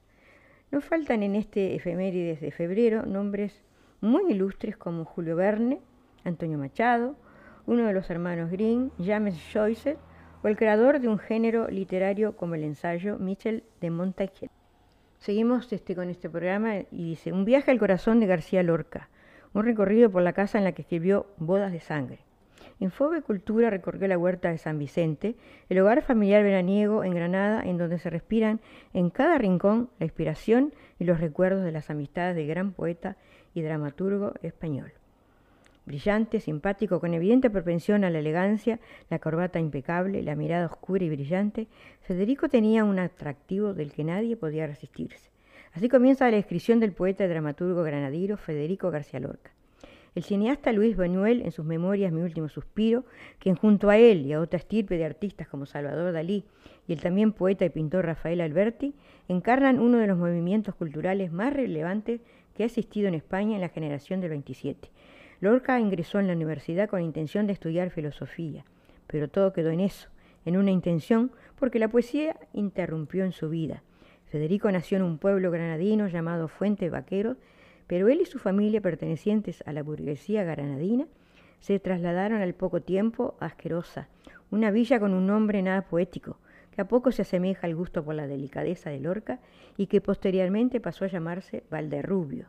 No faltan en este efemérides de febrero nombres muy ilustres como Julio Verne, Antonio Machado, uno de los hermanos Green, James Joyce o el creador de un género literario como el ensayo Michel de Montaigne. Seguimos este, con este programa y dice, un viaje al corazón de García Lorca, un recorrido por la casa en la que escribió Bodas de Sangre. En Fove Cultura recorrió la huerta de San Vicente, el hogar familiar veraniego en Granada, en donde se respiran en cada rincón la inspiración y los recuerdos de las amistades del gran poeta y dramaturgo español. Brillante, simpático, con evidente propensión a la elegancia, la corbata impecable, la mirada oscura y brillante, Federico tenía un atractivo del que nadie podía resistirse. Así comienza la descripción del poeta y dramaturgo granadino Federico García Lorca. El cineasta Luis Buñuel, en sus memorias Mi último suspiro, quien junto a él y a otra estirpe de artistas como Salvador Dalí y el también poeta y pintor Rafael Alberti, encarnan uno de los movimientos culturales más relevantes que ha existido en España en la generación del 27. Lorca ingresó en la universidad con la intención de estudiar filosofía, pero todo quedó en eso, en una intención, porque la poesía interrumpió en su vida. Federico nació en un pueblo granadino llamado Fuente Vaquero, pero él y su familia pertenecientes a la burguesía granadina se trasladaron al poco tiempo a Asquerosa, una villa con un nombre nada poético, que a poco se asemeja al gusto por la delicadeza de Lorca y que posteriormente pasó a llamarse Valderrubio.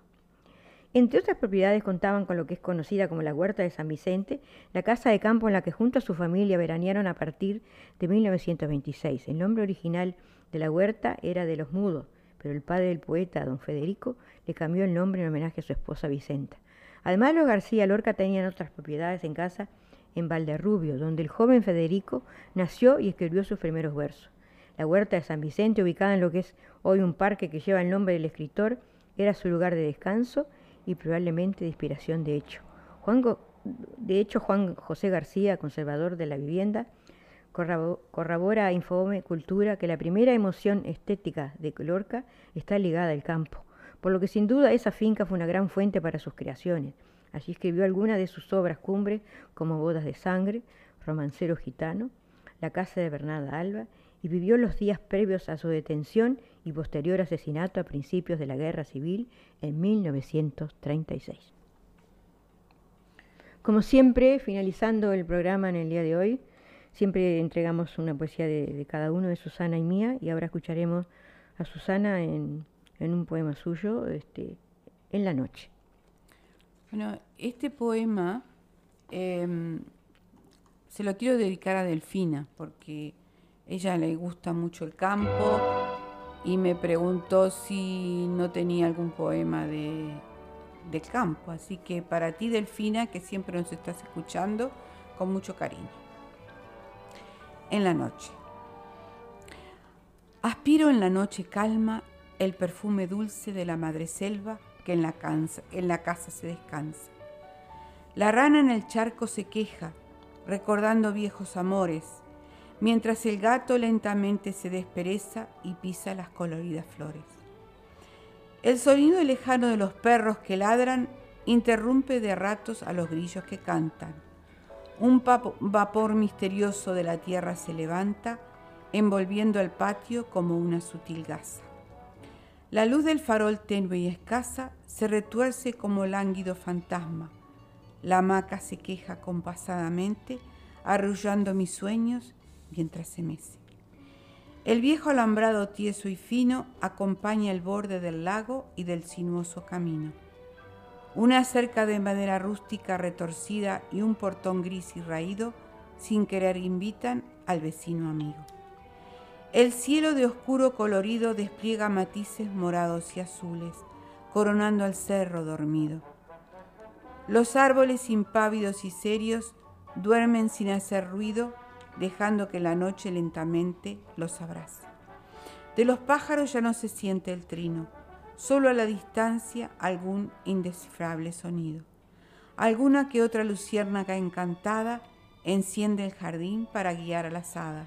Entre otras propiedades contaban con lo que es conocida como la Huerta de San Vicente, la casa de campo en la que junto a su familia veranearon a partir de 1926. El nombre original de la huerta era de los mudos, pero el padre del poeta, don Federico, le cambió el nombre en homenaje a su esposa Vicenta. Además, los García Lorca tenían otras propiedades en casa en Valderrubio, donde el joven Federico nació y escribió sus primeros versos. La huerta de San Vicente, ubicada en lo que es hoy un parque que lleva el nombre del escritor, era su lugar de descanso y probablemente de inspiración de hecho. Juan, de hecho, Juan José García, conservador de la vivienda, corrobora a Cultura que la primera emoción estética de Lorca está ligada al campo, por lo que sin duda esa finca fue una gran fuente para sus creaciones. Allí escribió algunas de sus obras cumbres como Bodas de Sangre, Romancero Gitano, La Casa de Bernarda Alba y vivió los días previos a su detención y posterior asesinato a principios de la Guerra Civil en 1936. Como siempre, finalizando el programa en el día de hoy, siempre entregamos una poesía de, cada uno, de Susana y mía, y ahora escucharemos a Susana en, un poema suyo, este, En la noche. Bueno, este poema em, se lo quiero dedicar a Delfina, porque ella le gusta mucho el campo y me preguntó si no tenía algún poema de, campo. Así que para ti, Delfina, que siempre nos estás escuchando, con mucho cariño. En la noche. Aspiro en la noche calma el perfume dulce de la madre selva que en la, en la casa se descansa. La rana en el charco se queja, recordando viejos amores, mientras el gato lentamente se despereza y pisa las coloridas flores. El sonido lejano de los perros que ladran interrumpe de ratos a los grillos que cantan. Un vapor misterioso de la tierra se levanta, envolviendo el patio como una sutil gasa. La luz del farol tenue y escasa se retuerce como lánguido fantasma. La hamaca se queja compasadamente, arrullando mis sueños mientras se mece. El viejo alambrado tieso y fino acompaña el borde del lago y del sinuoso camino. Una cerca de madera rústica retorcida y un portón gris y raído sin querer invitan al vecino amigo. El cielo de oscuro colorido despliega matices morados y azules, coronando al cerro dormido. Los árboles impávidos y serios duermen sin hacer ruido dejando que la noche lentamente los abrace. De los pájaros ya no se siente el trino, solo a la distancia algún indescifrable sonido. Alguna que otra luciérnaga encantada enciende el jardín para guiar a las hadas.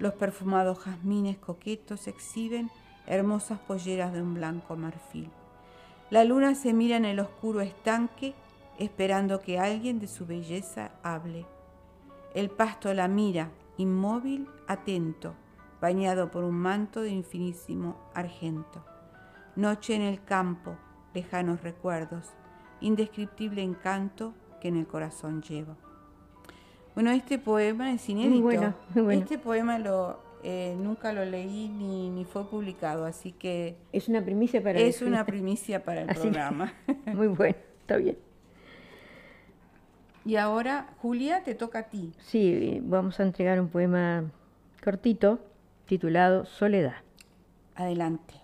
Los perfumados jazmines coquetos exhiben hermosas polleras de un blanco marfil. La luna se mira en el oscuro estanque esperando que alguien de su belleza hable. El pasto la mira, inmóvil, atento, bañado por un manto de infinísimo argento. Noche en el campo, lejanos recuerdos, indescriptible encanto que en el corazón llevo. Bueno, este poema es inédito. Este poema lo, eh, nunca lo leí ni, ni, fue publicado, así que... Es una primicia para Es una primicia para el [laughs] programa. [laughs] muy bueno, está bien. Y ahora, Julia, te toca a ti. Sí, vamos a entregar un poema cortito titulado Soledad. Adelante.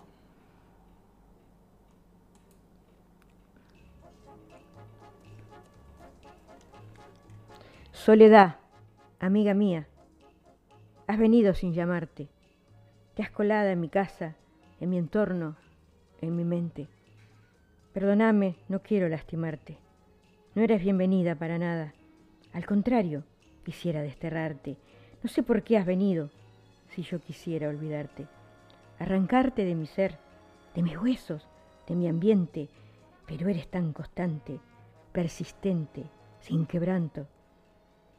Soledad, amiga mía, has venido sin llamarte. Te has colado en mi casa, en mi entorno, en mi mente. Perdóname, no quiero lastimarte. No eres bienvenida para nada. Al contrario, quisiera desterrarte. No sé por qué has venido, si yo quisiera olvidarte. Arrancarte de mi ser, de mis huesos, de mi ambiente, pero eres tan constante, persistente, sin quebranto.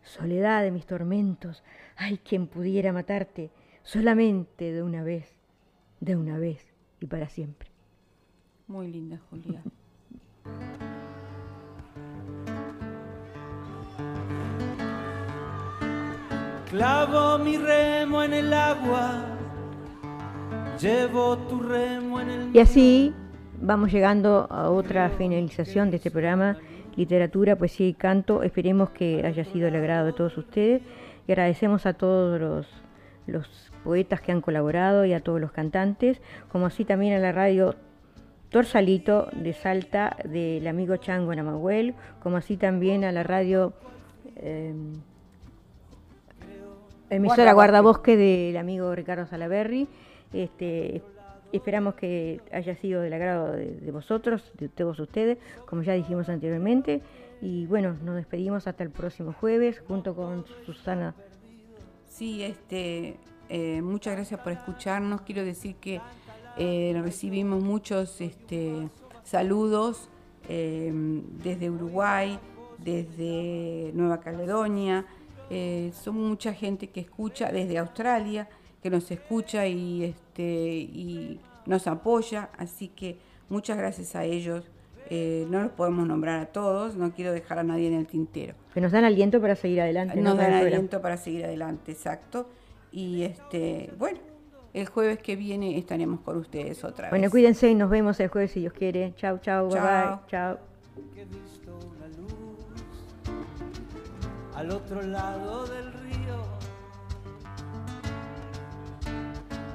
Soledad de mis tormentos. Ay, quien pudiera matarte solamente de una vez, de una vez y para siempre. Muy linda, Julia. Clavo mi remo en el agua, llevo tu remo en el Y así vamos llegando a otra finalización de este programa, Literatura, Poesía y Canto. Esperemos que haya sido el agrado de todos ustedes y agradecemos a todos los, los poetas que han colaborado y a todos los cantantes, como así también a la radio Torsalito de Salta del amigo Chango Namahuel, como así también a la radio eh, emisora Guardabosque del amigo Ricardo Salaberry. Este, esperamos que haya sido del agrado de, vosotros, de todos ustedes, como ya dijimos anteriormente. Y bueno, nos despedimos hasta el próximo jueves junto con Susana. Sí, este, eh, muchas gracias por escucharnos. Quiero decir que eh, recibimos muchos este, saludos eh, desde Uruguay, desde Nueva Caledonia. Eh, son mucha gente que escucha desde Australia, que nos escucha y, este, y nos apoya. Así que muchas gracias a ellos. Eh, no los podemos nombrar a todos, no quiero dejar a nadie en el tintero. Que nos dan aliento para seguir adelante. ¿no? Nos dan aliento para seguir adelante, exacto. Y este, bueno, el jueves que viene estaremos con ustedes otra Bueno, vez. cuídense y nos vemos el jueves si Dios quiere. Chau, chau, bye Chao. bye. Al otro lado del río.